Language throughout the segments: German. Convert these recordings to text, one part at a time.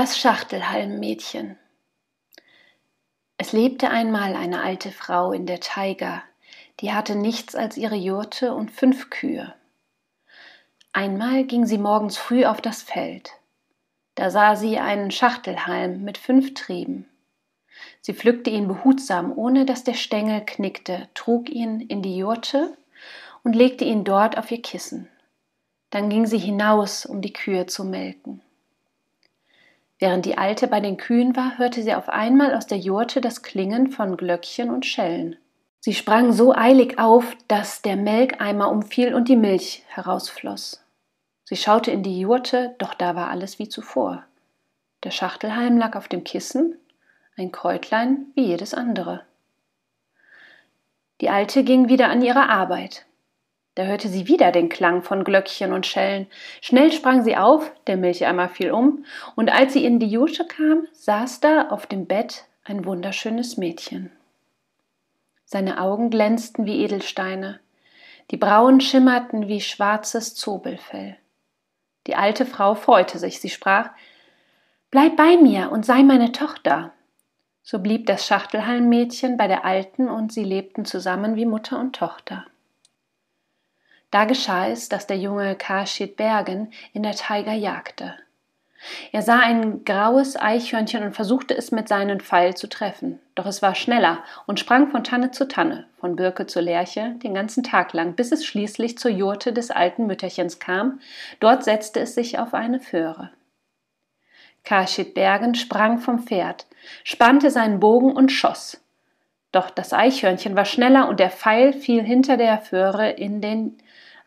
Das Schachtelhalmmädchen. Es lebte einmal eine alte Frau in der Taiga, die hatte nichts als ihre Jurte und fünf Kühe. Einmal ging sie morgens früh auf das Feld. Da sah sie einen Schachtelhalm mit fünf Trieben. Sie pflückte ihn behutsam, ohne dass der Stängel knickte, trug ihn in die Jurte und legte ihn dort auf ihr Kissen. Dann ging sie hinaus, um die Kühe zu melken. Während die Alte bei den Kühen war, hörte sie auf einmal aus der Jurte das Klingen von Glöckchen und Schellen. Sie sprang so eilig auf, dass der Melkeimer umfiel und die Milch herausfloss. Sie schaute in die Jurte, doch da war alles wie zuvor. Der Schachtelhalm lag auf dem Kissen, ein Kräutlein wie jedes andere. Die Alte ging wieder an ihre Arbeit. Da hörte sie wieder den Klang von Glöckchen und Schellen. Schnell sprang sie auf, der Milcheimer fiel um, und als sie in die Jusche kam, saß da auf dem Bett ein wunderschönes Mädchen. Seine Augen glänzten wie Edelsteine, die Brauen schimmerten wie schwarzes Zobelfell. Die alte Frau freute sich, sie sprach Bleib bei mir und sei meine Tochter. So blieb das Schachtelhalmmädchen bei der Alten und sie lebten zusammen wie Mutter und Tochter. Da geschah es, dass der junge Kashid Bergen in der Taiga jagte. Er sah ein graues Eichhörnchen und versuchte es mit seinem Pfeil zu treffen. Doch es war schneller und sprang von Tanne zu Tanne, von Birke zu Lerche, den ganzen Tag lang, bis es schließlich zur Jurte des alten Mütterchens kam. Dort setzte es sich auf eine Föhre. Kashid Bergen sprang vom Pferd, spannte seinen Bogen und schoss. Doch das Eichhörnchen war schneller und der Pfeil fiel hinter der Föhre in den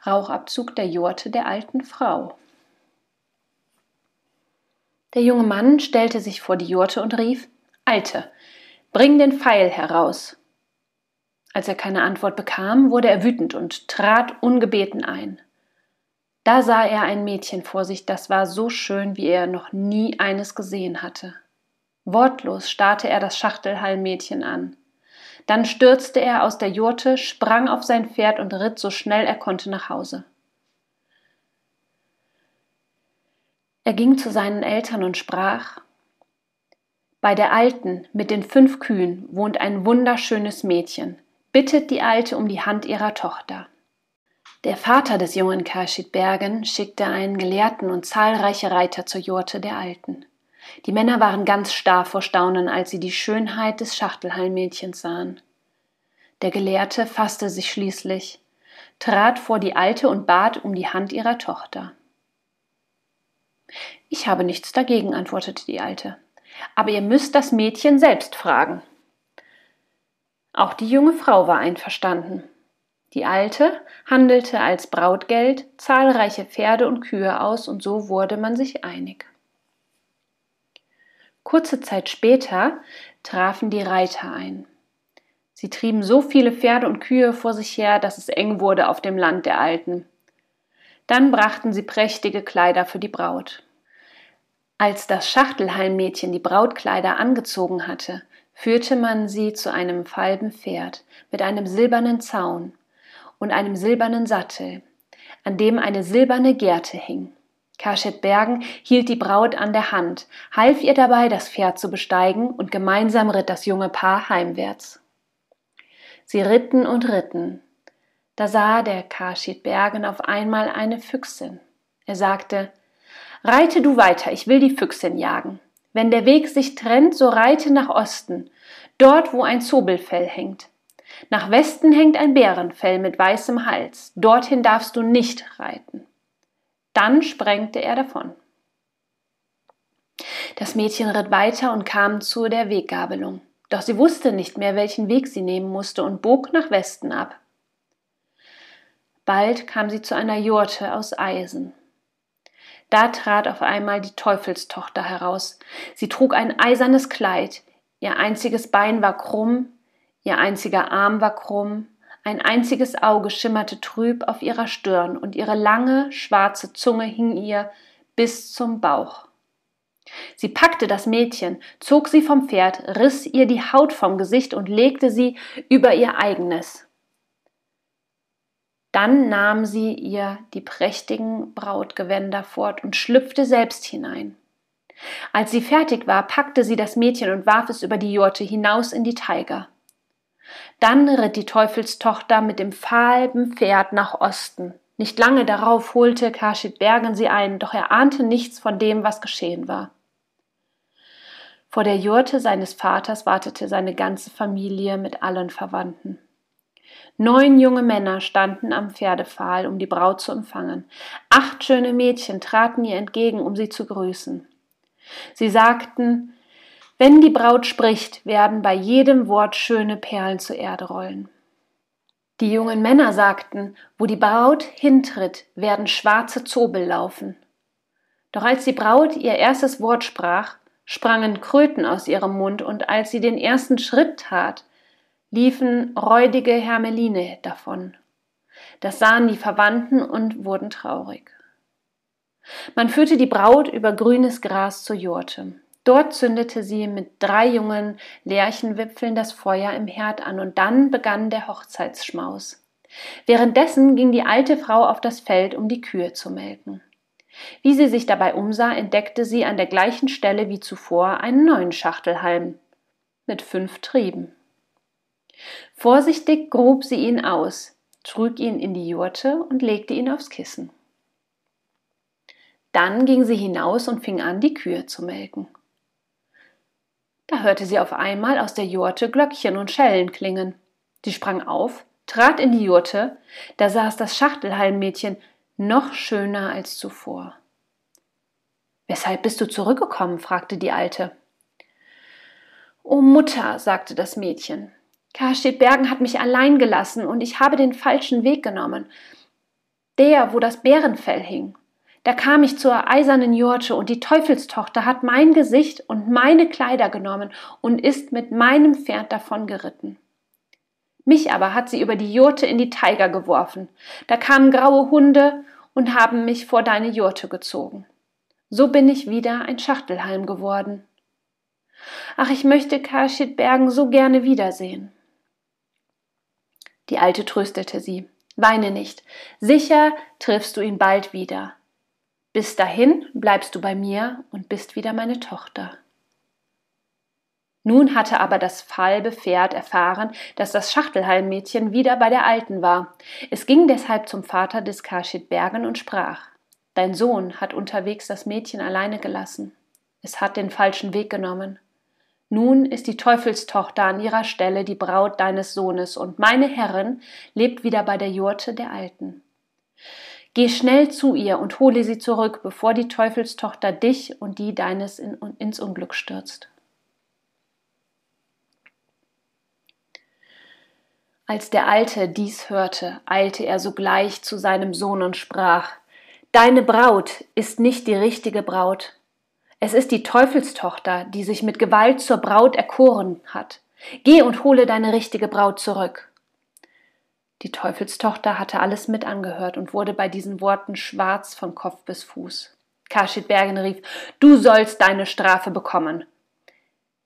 Rauchabzug der Jurte der alten Frau. Der junge Mann stellte sich vor die Jurte und rief Alte, bring den Pfeil heraus. Als er keine Antwort bekam, wurde er wütend und trat ungebeten ein. Da sah er ein Mädchen vor sich, das war so schön, wie er noch nie eines gesehen hatte. Wortlos starrte er das Schachtelhallenmädchen an. Dann stürzte er aus der Jurte, sprang auf sein Pferd und ritt so schnell er konnte nach Hause. Er ging zu seinen Eltern und sprach Bei der Alten mit den fünf Kühen wohnt ein wunderschönes Mädchen. Bittet die Alte um die Hand ihrer Tochter. Der Vater des jungen Kashid Bergen schickte einen Gelehrten und zahlreiche Reiter zur Jurte der Alten. Die Männer waren ganz starr vor Staunen, als sie die Schönheit des Schachtelhallenmädchens sahen. Der Gelehrte fasste sich schließlich, trat vor die Alte und bat um die Hand ihrer Tochter. Ich habe nichts dagegen, antwortete die Alte, aber ihr müsst das Mädchen selbst fragen. Auch die junge Frau war einverstanden. Die Alte handelte als Brautgeld zahlreiche Pferde und Kühe aus, und so wurde man sich einig. Kurze Zeit später trafen die Reiter ein. Sie trieben so viele Pferde und Kühe vor sich her, dass es eng wurde auf dem Land der Alten. Dann brachten sie prächtige Kleider für die Braut. Als das Schachtelhalmmädchen die Brautkleider angezogen hatte, führte man sie zu einem falben Pferd mit einem silbernen Zaun und einem silbernen Sattel, an dem eine silberne Gerte hing. Kaschet Bergen hielt die Braut an der Hand, half ihr dabei, das Pferd zu besteigen, und gemeinsam ritt das junge Paar heimwärts. Sie ritten und ritten. Da sah der Kaschet Bergen auf einmal eine Füchsin. Er sagte, Reite du weiter, ich will die Füchsin jagen. Wenn der Weg sich trennt, so reite nach Osten, dort wo ein Zobelfell hängt. Nach Westen hängt ein Bärenfell mit weißem Hals, dorthin darfst du nicht reiten. Dann sprengte er davon. Das Mädchen ritt weiter und kam zu der Weggabelung. Doch sie wusste nicht mehr, welchen Weg sie nehmen musste und bog nach Westen ab. Bald kam sie zu einer Jurte aus Eisen. Da trat auf einmal die Teufelstochter heraus. Sie trug ein eisernes Kleid, ihr einziges Bein war krumm, ihr einziger Arm war krumm, ein einziges Auge schimmerte trüb auf ihrer Stirn und ihre lange, schwarze Zunge hing ihr bis zum Bauch. Sie packte das Mädchen, zog sie vom Pferd, riss ihr die Haut vom Gesicht und legte sie über ihr eigenes. Dann nahm sie ihr die prächtigen Brautgewänder fort und schlüpfte selbst hinein. Als sie fertig war, packte sie das Mädchen und warf es über die Jurte hinaus in die Taiga. Dann ritt die Teufelstochter mit dem falben Pferd nach Osten. Nicht lange darauf holte Kashid Bergen sie ein, doch er ahnte nichts von dem, was geschehen war. Vor der Jurte seines Vaters wartete seine ganze Familie mit allen Verwandten. Neun junge Männer standen am Pferdepfahl, um die Braut zu empfangen. Acht schöne Mädchen traten ihr entgegen, um sie zu grüßen. Sie sagten, wenn die Braut spricht, werden bei jedem Wort schöne Perlen zur Erde rollen. Die jungen Männer sagten, wo die Braut hintritt, werden schwarze Zobel laufen. Doch als die Braut ihr erstes Wort sprach, sprangen Kröten aus ihrem Mund, und als sie den ersten Schritt tat, liefen räudige Hermeline davon. Das sahen die Verwandten und wurden traurig. Man führte die Braut über grünes Gras zur Jurte. Dort zündete sie mit drei jungen Lärchenwipfeln das Feuer im Herd an und dann begann der Hochzeitsschmaus. Währenddessen ging die alte Frau auf das Feld, um die Kühe zu melken. Wie sie sich dabei umsah, entdeckte sie an der gleichen Stelle wie zuvor einen neuen Schachtelhalm mit fünf Trieben. Vorsichtig grub sie ihn aus, trug ihn in die Jurte und legte ihn aufs Kissen. Dann ging sie hinaus und fing an, die Kühe zu melken. Da hörte sie auf einmal aus der Jurte Glöckchen und Schellen klingen. Sie sprang auf, trat in die Jurte, da saß das Schachtelhalmmädchen noch schöner als zuvor. Weshalb bist du zurückgekommen? fragte die Alte. O Mutter, sagte das Mädchen, Karstedt Bergen hat mich allein gelassen und ich habe den falschen Weg genommen. Der, wo das Bärenfell hing. Da kam ich zur eisernen Jurte und die Teufelstochter hat mein Gesicht und meine Kleider genommen und ist mit meinem Pferd davongeritten. Mich aber hat sie über die Jurte in die Teiger geworfen. Da kamen graue Hunde und haben mich vor deine Jurte gezogen. So bin ich wieder ein Schachtelhalm geworden. Ach, ich möchte Karschit Bergen so gerne wiedersehen. Die Alte tröstete sie. Weine nicht. Sicher triffst du ihn bald wieder. Bis dahin bleibst du bei mir und bist wieder meine Tochter. Nun hatte aber das falbe Pferd erfahren, dass das Schachtelhalmmädchen wieder bei der Alten war. Es ging deshalb zum Vater des Karschit Bergen und sprach: Dein Sohn hat unterwegs das Mädchen alleine gelassen. Es hat den falschen Weg genommen. Nun ist die Teufelstochter an ihrer Stelle die Braut deines Sohnes, und meine Herrin lebt wieder bei der Jurte der Alten. Geh schnell zu ihr und hole sie zurück, bevor die Teufelstochter dich und die deines in, ins Unglück stürzt. Als der Alte dies hörte, eilte er sogleich zu seinem Sohn und sprach Deine Braut ist nicht die richtige Braut, es ist die Teufelstochter, die sich mit Gewalt zur Braut erkoren hat. Geh und hole deine richtige Braut zurück. Die Teufelstochter hatte alles mit angehört und wurde bei diesen Worten schwarz von Kopf bis Fuß. Kaschit Bergen rief, du sollst deine Strafe bekommen.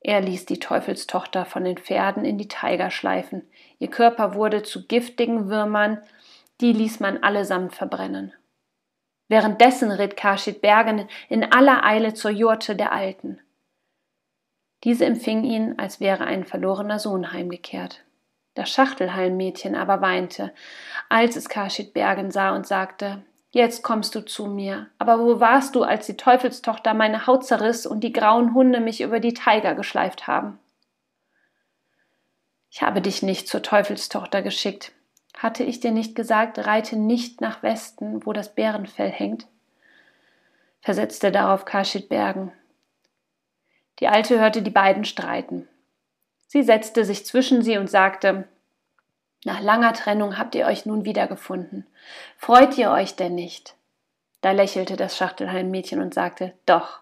Er ließ die Teufelstochter von den Pferden in die Teiger schleifen. Ihr Körper wurde zu giftigen Würmern, die ließ man allesamt verbrennen. Währenddessen ritt Karschit Bergen in aller Eile zur Jurte der Alten. Diese empfing ihn, als wäre ein verlorener Sohn heimgekehrt. Das Schachtelhalmmädchen aber weinte, als es Karschit Bergen sah und sagte, Jetzt kommst du zu mir. Aber wo warst du, als die Teufelstochter meine Haut zerriss und die grauen Hunde mich über die Teiger geschleift haben? Ich habe dich nicht zur Teufelstochter geschickt, hatte ich dir nicht gesagt, reite nicht nach Westen, wo das Bärenfell hängt? versetzte darauf Kaschit Bergen. Die Alte hörte die beiden streiten. Sie setzte sich zwischen sie und sagte, nach langer Trennung habt ihr euch nun wiedergefunden. Freut ihr euch denn nicht? Da lächelte das Schachtelhalmmädchen und sagte, doch,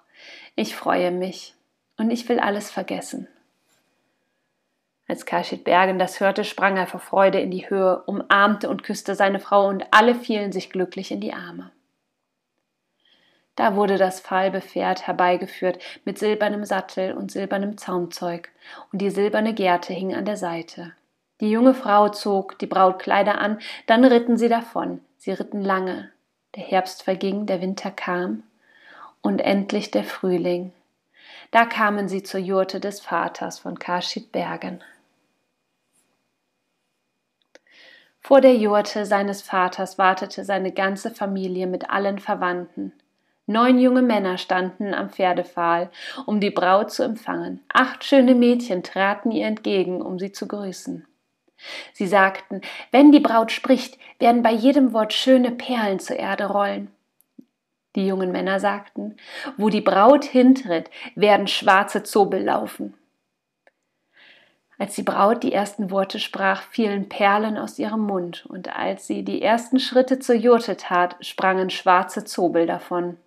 ich freue mich und ich will alles vergessen. Als Kashid Bergen das hörte, sprang er vor Freude in die Höhe, umarmte und küsste seine Frau und alle fielen sich glücklich in die Arme. Da wurde das falbe Pferd herbeigeführt mit silbernem Sattel und silbernem Zaumzeug, und die silberne Gerte hing an der Seite. Die junge Frau zog die Brautkleider an, dann ritten sie davon. Sie ritten lange. Der Herbst verging, der Winter kam, und endlich der Frühling, Da kamen sie zur Jurte des Vaters von Kaschid Bergen. Vor der Jurte seines Vaters wartete seine ganze Familie mit allen Verwandten. Neun junge Männer standen am Pferdepfahl, um die Braut zu empfangen. Acht schöne Mädchen traten ihr entgegen, um sie zu grüßen. Sie sagten, wenn die Braut spricht, werden bei jedem Wort schöne Perlen zur Erde rollen. Die jungen Männer sagten, wo die Braut hintritt, werden schwarze Zobel laufen. Als die Braut die ersten Worte sprach, fielen Perlen aus ihrem Mund, und als sie die ersten Schritte zur Jurte tat, sprangen schwarze Zobel davon.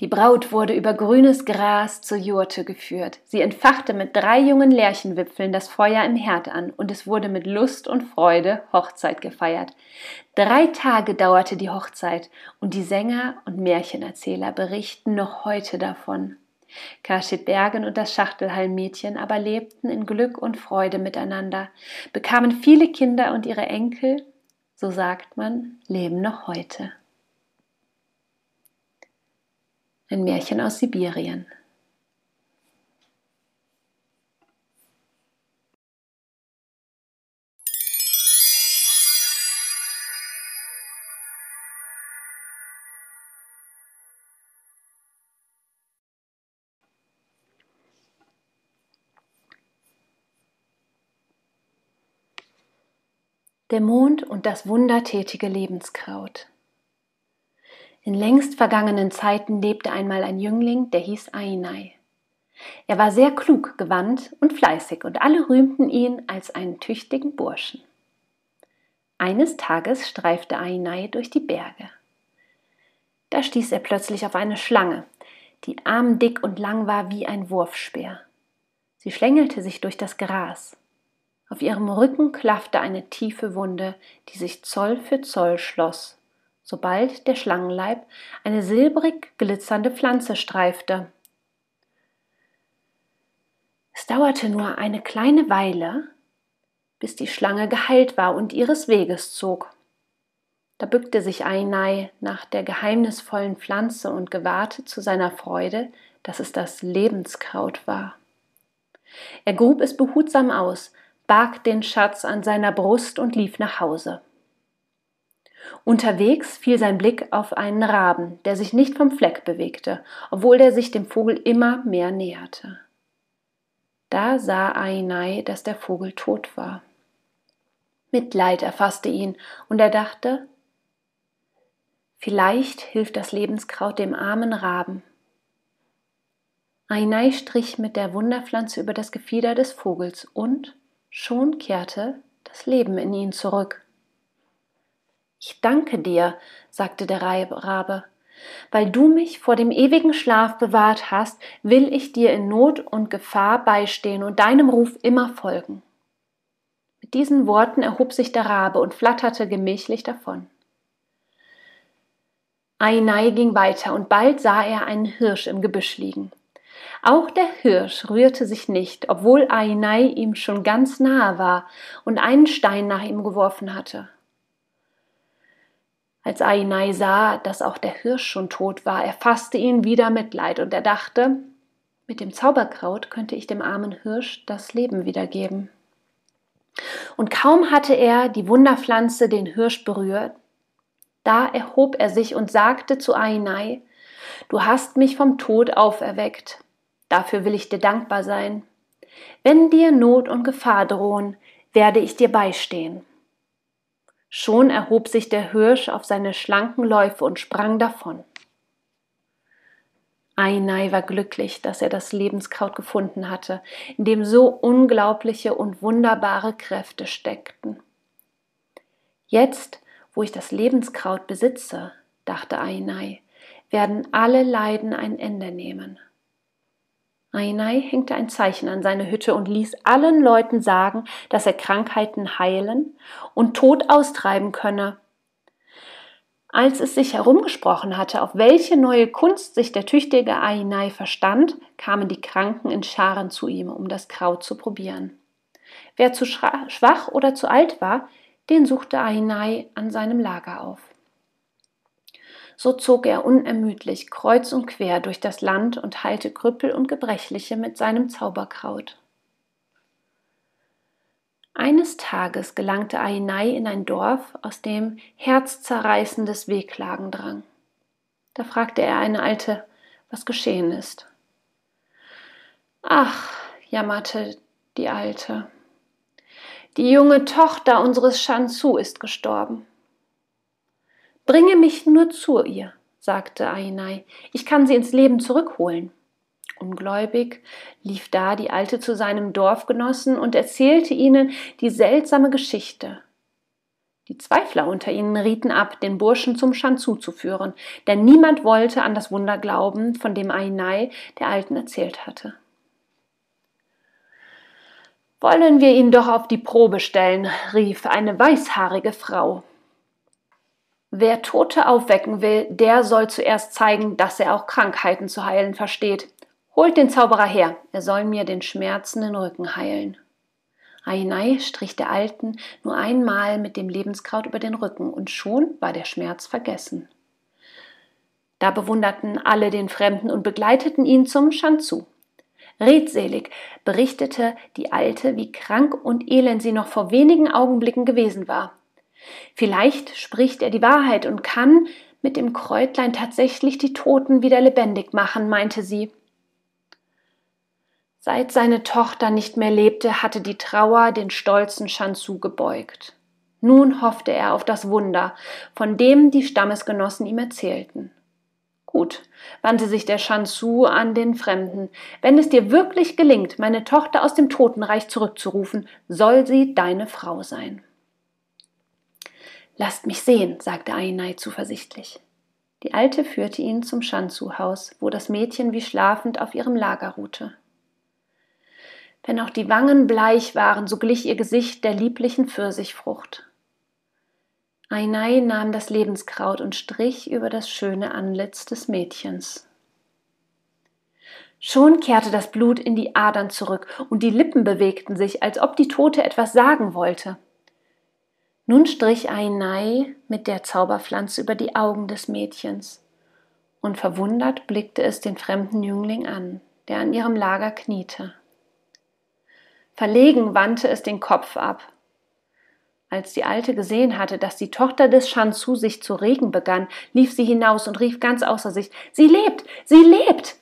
Die Braut wurde über grünes Gras zur Jurte geführt. Sie entfachte mit drei jungen Lärchenwipfeln das Feuer im Herd an, und es wurde mit Lust und Freude Hochzeit gefeiert. Drei Tage dauerte die Hochzeit, und die Sänger und Märchenerzähler berichten noch heute davon. Kaschit Bergen und das Schachtelhallenmädchen aber lebten in Glück und Freude miteinander, bekamen viele Kinder und ihre Enkel, so sagt man, leben noch heute. Ein Märchen aus Sibirien. Der Mond und das wundertätige Lebenskraut. In längst vergangenen Zeiten lebte einmal ein Jüngling, der hieß Ainai. Er war sehr klug, gewandt und fleißig, und alle rühmten ihn als einen tüchtigen Burschen. Eines Tages streifte Ainai durch die Berge. Da stieß er plötzlich auf eine Schlange, die armdick und lang war wie ein Wurfspeer. Sie schlängelte sich durch das Gras. Auf ihrem Rücken klaffte eine tiefe Wunde, die sich Zoll für Zoll schloss, sobald der Schlangenleib eine silbrig glitzernde Pflanze streifte. Es dauerte nur eine kleine Weile, bis die Schlange geheilt war und ihres Weges zog. Da bückte sich Ainai nach der geheimnisvollen Pflanze und gewahrte zu seiner Freude, dass es das Lebenskraut war. Er grub es behutsam aus, barg den Schatz an seiner Brust und lief nach Hause. Unterwegs fiel sein Blick auf einen Raben, der sich nicht vom Fleck bewegte, obwohl er sich dem Vogel immer mehr näherte. Da sah Ainai, dass der Vogel tot war. Mitleid erfasste ihn, und er dachte, vielleicht hilft das Lebenskraut dem armen Raben. Ainai strich mit der Wunderpflanze über das Gefieder des Vogels und Schon kehrte das Leben in ihn zurück. Ich danke dir, sagte der Rabe, weil du mich vor dem ewigen Schlaf bewahrt hast, will ich dir in Not und Gefahr beistehen und deinem Ruf immer folgen. Mit diesen Worten erhob sich der Rabe und flatterte gemächlich davon. Ainai ging weiter, und bald sah er einen Hirsch im Gebüsch liegen. Auch der Hirsch rührte sich nicht, obwohl Ainai ihm schon ganz nahe war und einen Stein nach ihm geworfen hatte. Als Ainai sah, dass auch der Hirsch schon tot war, erfasste ihn wieder Mitleid und er dachte, mit dem Zauberkraut könnte ich dem armen Hirsch das Leben wiedergeben. Und kaum hatte er die Wunderpflanze den Hirsch berührt, da erhob er sich und sagte zu Ainai, Du hast mich vom Tod auferweckt. Dafür will ich dir dankbar sein. Wenn dir Not und Gefahr drohen, werde ich dir beistehen. Schon erhob sich der Hirsch auf seine schlanken Läufe und sprang davon. Ainai war glücklich, dass er das Lebenskraut gefunden hatte, in dem so unglaubliche und wunderbare Kräfte steckten. Jetzt, wo ich das Lebenskraut besitze, dachte Ainai, werden alle Leiden ein Ende nehmen. Ainai hängte ein Zeichen an seine Hütte und ließ allen Leuten sagen, dass er Krankheiten heilen und Tod austreiben könne. Als es sich herumgesprochen hatte, auf welche neue Kunst sich der tüchtige Ainai verstand, kamen die Kranken in Scharen zu ihm, um das Kraut zu probieren. Wer zu schwach oder zu alt war, den suchte Ainai an seinem Lager auf. So zog er unermüdlich kreuz und quer durch das Land und heilte Krüppel und Gebrechliche mit seinem Zauberkraut. Eines Tages gelangte Ainai in ein Dorf, aus dem herzzerreißendes Wehklagen drang. Da fragte er eine Alte, was geschehen ist. Ach, jammerte die Alte, die junge Tochter unseres Shansu ist gestorben. Bringe mich nur zu ihr, sagte Ainai, ich kann sie ins Leben zurückholen. Ungläubig lief da die Alte zu seinem Dorfgenossen und erzählte ihnen die seltsame Geschichte. Die Zweifler unter ihnen rieten ab, den Burschen zum Shanzu zu führen, denn niemand wollte an das Wunder glauben, von dem Ainai der Alten erzählt hatte. Wollen wir ihn doch auf die Probe stellen, rief eine weißhaarige Frau. Wer Tote aufwecken will, der soll zuerst zeigen, dass er auch Krankheiten zu heilen versteht. Holt den Zauberer her, er soll mir den schmerzenden Rücken heilen. Ainai strich der Alten nur einmal mit dem Lebenskraut über den Rücken und schon war der Schmerz vergessen. Da bewunderten alle den Fremden und begleiteten ihn zum Schanzu. Redselig berichtete die Alte, wie krank und elend sie noch vor wenigen Augenblicken gewesen war. Vielleicht spricht er die Wahrheit und kann mit dem Kräutlein tatsächlich die Toten wieder lebendig machen, meinte sie. Seit seine Tochter nicht mehr lebte, hatte die Trauer den stolzen Shansu gebeugt. Nun hoffte er auf das Wunder, von dem die Stammesgenossen ihm erzählten. Gut, wandte sich der Shansu an den Fremden. Wenn es dir wirklich gelingt, meine Tochter aus dem Totenreich zurückzurufen, soll sie deine Frau sein. Lasst mich sehen, sagte Ainai zuversichtlich. Die Alte führte ihn zum Shansu-Haus, wo das Mädchen wie schlafend auf ihrem Lager ruhte. Wenn auch die Wangen bleich waren, so glich ihr Gesicht der lieblichen Pfirsichfrucht. Ainai nahm das Lebenskraut und strich über das schöne Antlitz des Mädchens. Schon kehrte das Blut in die Adern zurück und die Lippen bewegten sich, als ob die Tote etwas sagen wollte. Nun strich Ainai mit der Zauberpflanze über die Augen des Mädchens, und verwundert blickte es den fremden Jüngling an, der an ihrem Lager kniete. Verlegen wandte es den Kopf ab. Als die Alte gesehen hatte, dass die Tochter des Shansu sich zu regen begann, lief sie hinaus und rief ganz außer sich Sie lebt. Sie lebt.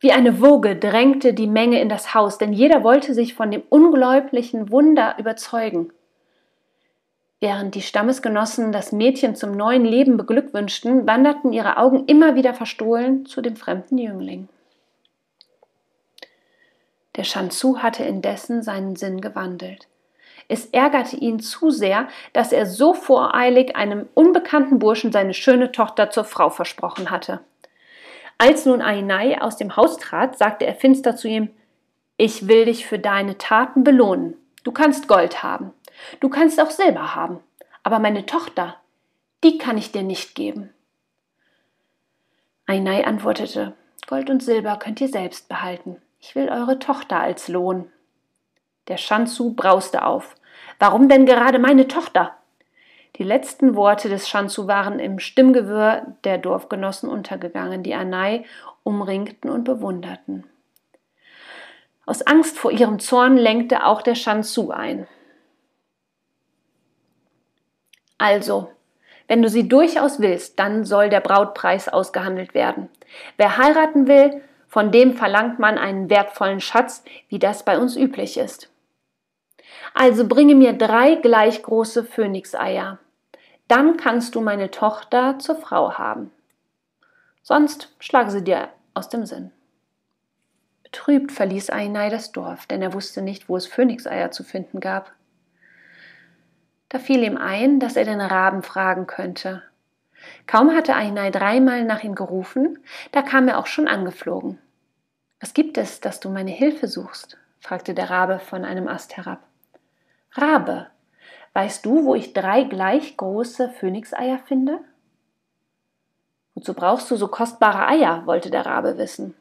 Wie eine Woge drängte die Menge in das Haus, denn jeder wollte sich von dem unglaublichen Wunder überzeugen. Während die Stammesgenossen das Mädchen zum neuen Leben beglückwünschten, wanderten ihre Augen immer wieder verstohlen zu dem fremden Jüngling. Der Shansu hatte indessen seinen Sinn gewandelt. Es ärgerte ihn zu sehr, dass er so voreilig einem unbekannten Burschen seine schöne Tochter zur Frau versprochen hatte. Als nun Ainai aus dem Haus trat, sagte er finster zu ihm Ich will dich für deine Taten belohnen. Du kannst Gold haben, du kannst auch Silber haben, aber meine Tochter, die kann ich dir nicht geben. Ainai antwortete Gold und Silber könnt ihr selbst behalten. Ich will eure Tochter als Lohn. Der Schanzu brauste auf. Warum denn gerade meine Tochter? Die letzten Worte des Schanzu waren im Stimmgewirr der Dorfgenossen untergegangen, die Anai umringten und bewunderten. Aus Angst vor ihrem Zorn lenkte auch der Schanzu ein. Also, wenn du sie durchaus willst, dann soll der Brautpreis ausgehandelt werden. Wer heiraten will, von dem verlangt man einen wertvollen Schatz, wie das bei uns üblich ist. Also bringe mir drei gleich große Phönixeier. Dann kannst du meine Tochter zur Frau haben. Sonst schlage sie dir aus dem Sinn. Betrübt verließ Ainai das Dorf, denn er wusste nicht, wo es Phönixeier zu finden gab. Da fiel ihm ein, dass er den Raben fragen könnte. Kaum hatte Ainai dreimal nach ihm gerufen, da kam er auch schon angeflogen. Was gibt es, dass du meine Hilfe suchst? fragte der Rabe von einem Ast herab. Rabe, weißt du, wo ich drei gleich große Phönixeier finde? Wozu brauchst du so kostbare Eier? wollte der Rabe wissen.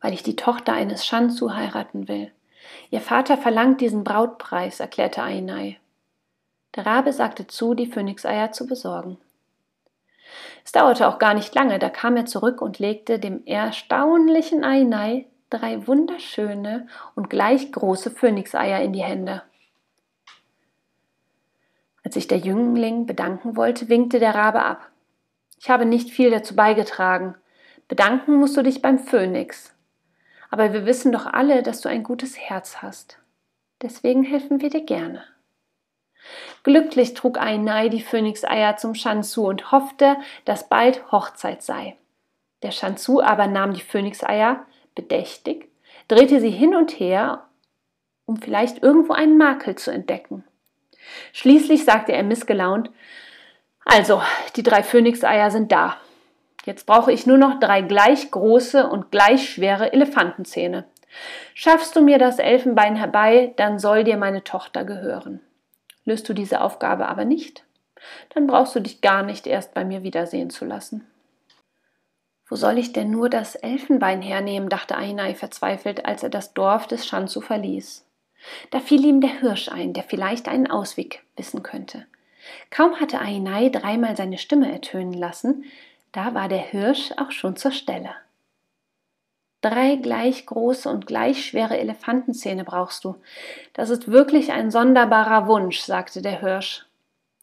Weil ich die Tochter eines Shanzu heiraten will. Ihr Vater verlangt diesen Brautpreis, erklärte Ainai. Der Rabe sagte zu, die Phönixeier zu besorgen. Es dauerte auch gar nicht lange, da kam er zurück und legte dem erstaunlichen Ainai drei wunderschöne und gleich große Phönixeier in die Hände. Als sich der Jüngling bedanken wollte, winkte der Rabe ab. Ich habe nicht viel dazu beigetragen. Bedanken musst du dich beim Phönix. Aber wir wissen doch alle, dass du ein gutes Herz hast. Deswegen helfen wir dir gerne. Glücklich trug Ainai die Phönixeier zum Shansu und hoffte, dass bald Hochzeit sei. Der Shansu aber nahm die Phönixeier bedächtig, drehte sie hin und her, um vielleicht irgendwo einen Makel zu entdecken. Schließlich sagte er missgelaunt, also, die drei Phönixeier sind da. Jetzt brauche ich nur noch drei gleich große und gleich schwere Elefantenzähne. Schaffst du mir das Elfenbein herbei, dann soll dir meine Tochter gehören. Löst du diese Aufgabe aber nicht, dann brauchst du dich gar nicht erst bei mir wiedersehen zu lassen. Wo soll ich denn nur das Elfenbein hernehmen? dachte Ainai verzweifelt, als er das Dorf des Schanzu verließ. Da fiel ihm der Hirsch ein, der vielleicht einen Ausweg wissen könnte. Kaum hatte Ainai dreimal seine Stimme ertönen lassen, da war der Hirsch auch schon zur Stelle. Drei gleich große und gleich schwere Elefantenzähne brauchst du. Das ist wirklich ein sonderbarer Wunsch, sagte der Hirsch.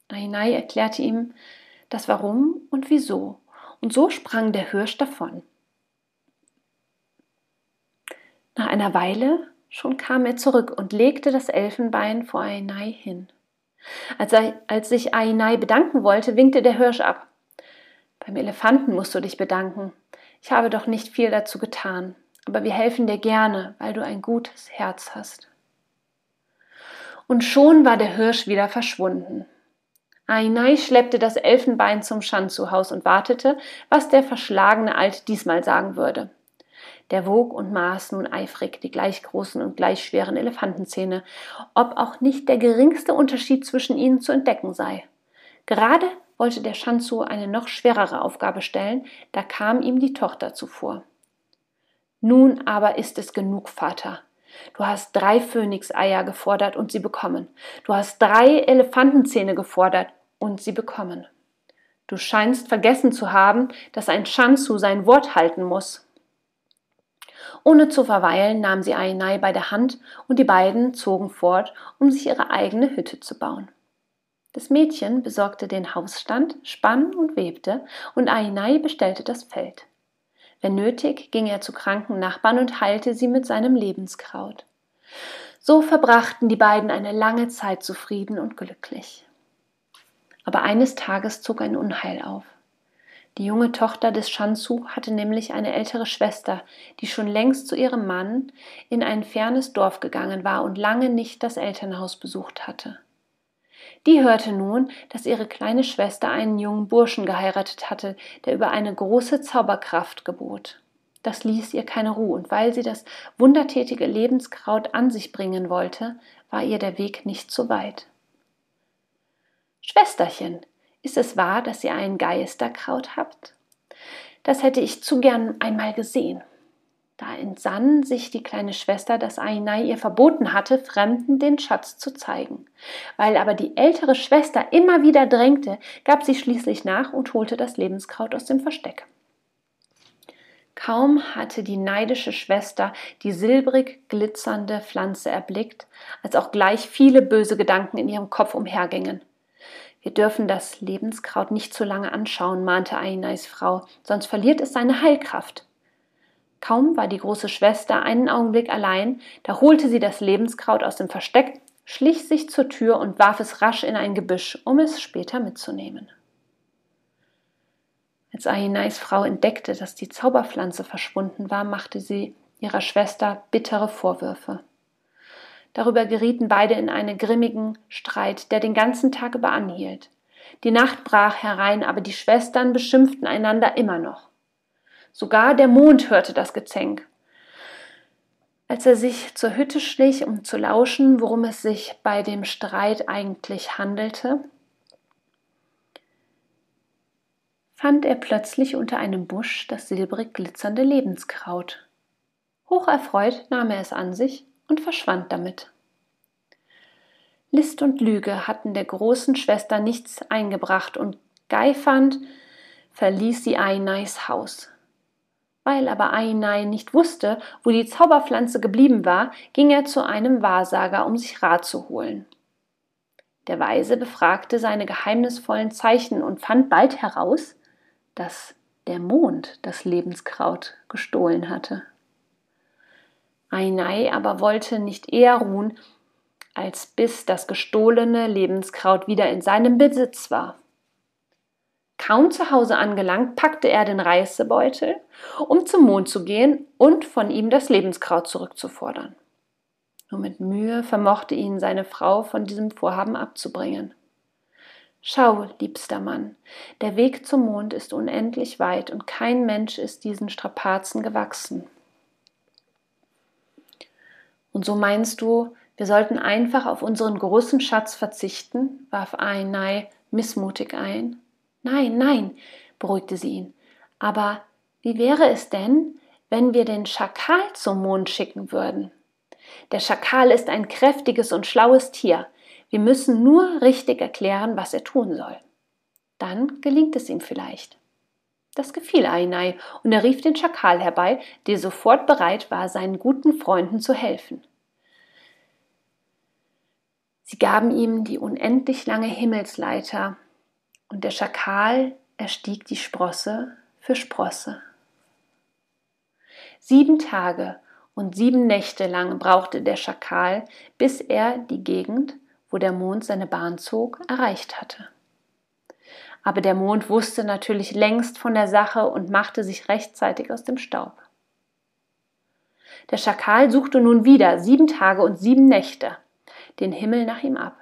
Ainai erklärte ihm das Warum und Wieso, und so sprang der Hirsch davon. Nach einer Weile schon kam er zurück und legte das Elfenbein vor Ainai hin. Als, er, als sich Ainai bedanken wollte, winkte der Hirsch ab. Beim Elefanten musst du dich bedanken. Ich habe doch nicht viel dazu getan, aber wir helfen dir gerne, weil du ein gutes Herz hast. Und schon war der Hirsch wieder verschwunden. Ainai schleppte das Elfenbein zum Shanzu-Haus und wartete, was der verschlagene Alte diesmal sagen würde. Der wog und maß nun eifrig die gleich großen und gleich schweren Elefantenzähne, ob auch nicht der geringste Unterschied zwischen ihnen zu entdecken sei. Gerade wollte der Shanzu eine noch schwerere Aufgabe stellen, da kam ihm die Tochter zuvor. Nun aber ist es genug, Vater. Du hast drei Phönixeier gefordert und sie bekommen. Du hast drei Elefantenzähne gefordert und sie bekommen. Du scheinst vergessen zu haben, dass ein Shanzu sein Wort halten muss. Ohne zu verweilen nahm sie Ainai bei der Hand und die beiden zogen fort, um sich ihre eigene Hütte zu bauen. Das Mädchen besorgte den Hausstand, spann und webte, und Ainai bestellte das Feld. Wenn nötig, ging er zu kranken Nachbarn und heilte sie mit seinem Lebenskraut. So verbrachten die beiden eine lange Zeit zufrieden und glücklich. Aber eines Tages zog ein Unheil auf. Die junge Tochter des Shansu hatte nämlich eine ältere Schwester, die schon längst zu ihrem Mann in ein fernes Dorf gegangen war und lange nicht das Elternhaus besucht hatte. Die hörte nun, dass ihre kleine Schwester einen jungen Burschen geheiratet hatte, der über eine große Zauberkraft gebot. Das ließ ihr keine Ruhe, und weil sie das wundertätige Lebenskraut an sich bringen wollte, war ihr der Weg nicht so weit. Schwesterchen, ist es wahr, dass ihr ein Geisterkraut habt? Das hätte ich zu gern einmal gesehen. Da entsann sich die kleine Schwester, dass Ainai ihr verboten hatte, Fremden den Schatz zu zeigen. Weil aber die ältere Schwester immer wieder drängte, gab sie schließlich nach und holte das Lebenskraut aus dem Versteck. Kaum hatte die neidische Schwester die silbrig glitzernde Pflanze erblickt, als auch gleich viele böse Gedanken in ihrem Kopf umhergingen. Wir dürfen das Lebenskraut nicht zu lange anschauen, mahnte Ainais Frau, sonst verliert es seine Heilkraft. Kaum war die große Schwester einen Augenblick allein, da holte sie das Lebenskraut aus dem Versteck, schlich sich zur Tür und warf es rasch in ein Gebüsch, um es später mitzunehmen. Als Ainais Frau entdeckte, dass die Zauberpflanze verschwunden war, machte sie ihrer Schwester bittere Vorwürfe. Darüber gerieten beide in einen grimmigen Streit, der den ganzen Tag über anhielt. Die Nacht brach herein, aber die Schwestern beschimpften einander immer noch. Sogar der Mond hörte das Gezänk. Als er sich zur Hütte schlich, um zu lauschen, worum es sich bei dem Streit eigentlich handelte, fand er plötzlich unter einem Busch das silbrig glitzernde Lebenskraut. Hocherfreut nahm er es an sich und verschwand damit. List und Lüge hatten der großen Schwester nichts eingebracht, und geifernd verließ sie Ainais Haus. Weil aber Ainai nicht wusste, wo die Zauberpflanze geblieben war, ging er zu einem Wahrsager, um sich Rat zu holen. Der Weise befragte seine geheimnisvollen Zeichen und fand bald heraus, dass der Mond das Lebenskraut gestohlen hatte. Ainai aber wollte nicht eher ruhen, als bis das gestohlene Lebenskraut wieder in seinem Besitz war. Kaum zu Hause angelangt, packte er den Reisebeutel, um zum Mond zu gehen und von ihm das Lebenskraut zurückzufordern. Nur mit Mühe vermochte ihn seine Frau von diesem Vorhaben abzubringen. Schau, liebster Mann, der Weg zum Mond ist unendlich weit und kein Mensch ist diesen Strapazen gewachsen. Und so meinst du, wir sollten einfach auf unseren großen Schatz verzichten? warf Ainai missmutig ein. Nein, nein, beruhigte sie ihn. Aber wie wäre es denn, wenn wir den Schakal zum Mond schicken würden? Der Schakal ist ein kräftiges und schlaues Tier. Wir müssen nur richtig erklären, was er tun soll. Dann gelingt es ihm vielleicht. Das gefiel Ainai, und er rief den Schakal herbei, der sofort bereit war, seinen guten Freunden zu helfen. Sie gaben ihm die unendlich lange Himmelsleiter, und der Schakal erstieg die Sprosse für Sprosse. Sieben Tage und sieben Nächte lang brauchte der Schakal, bis er die Gegend, wo der Mond seine Bahn zog, erreicht hatte. Aber der Mond wusste natürlich längst von der Sache und machte sich rechtzeitig aus dem Staub. Der Schakal suchte nun wieder sieben Tage und sieben Nächte den Himmel nach ihm ab,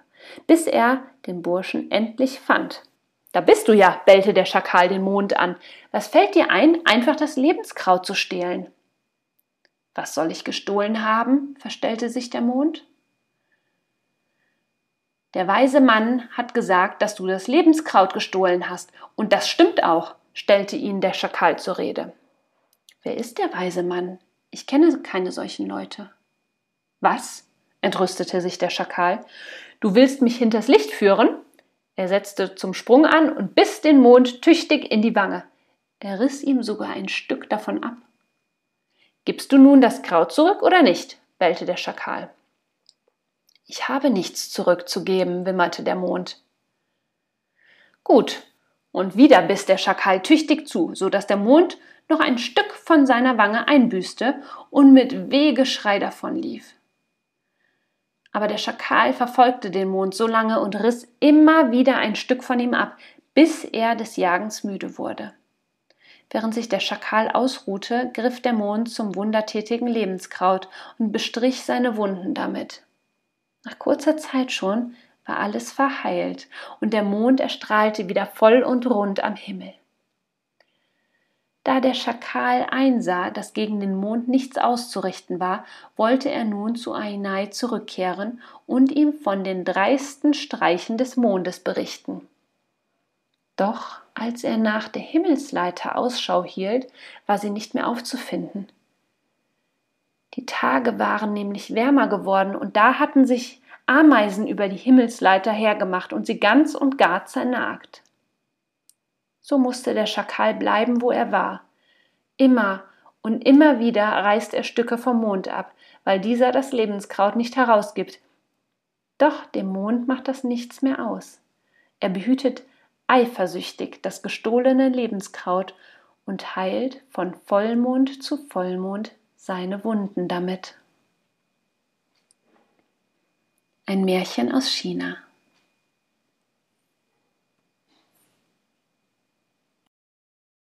bis er den Burschen endlich fand. Da bist du ja, bellte der Schakal den Mond an. Was fällt dir ein, einfach das Lebenskraut zu stehlen? Was soll ich gestohlen haben? verstellte sich der Mond. Der weise Mann hat gesagt, dass du das Lebenskraut gestohlen hast, und das stimmt auch, stellte ihn der Schakal zur Rede. Wer ist der weise Mann? Ich kenne keine solchen Leute. Was? entrüstete sich der Schakal. Du willst mich hinters Licht führen? Er setzte zum Sprung an und biss den Mond tüchtig in die Wange. Er riss ihm sogar ein Stück davon ab. Gibst du nun das Kraut zurück oder nicht? bellte der Schakal. Ich habe nichts zurückzugeben, wimmerte der Mond. Gut, und wieder biss der Schakal tüchtig zu, so dass der Mond noch ein Stück von seiner Wange einbüßte und mit Wehgeschrei davonlief. Aber der Schakal verfolgte den Mond so lange und riss immer wieder ein Stück von ihm ab, bis er des Jagens müde wurde. Während sich der Schakal ausruhte, griff der Mond zum wundertätigen Lebenskraut und bestrich seine Wunden damit. Nach kurzer Zeit schon war alles verheilt und der Mond erstrahlte wieder voll und rund am Himmel. Da der Schakal einsah, dass gegen den Mond nichts auszurichten war, wollte er nun zu Ainai zurückkehren und ihm von den dreisten Streichen des Mondes berichten. Doch als er nach der Himmelsleiter Ausschau hielt, war sie nicht mehr aufzufinden. Die Tage waren nämlich wärmer geworden und da hatten sich Ameisen über die Himmelsleiter hergemacht und sie ganz und gar zernagt. So musste der Schakal bleiben, wo er war. Immer und immer wieder reißt er Stücke vom Mond ab, weil dieser das Lebenskraut nicht herausgibt. Doch dem Mond macht das nichts mehr aus. Er behütet eifersüchtig das gestohlene Lebenskraut und heilt von Vollmond zu Vollmond seine Wunden damit. Ein Märchen aus China.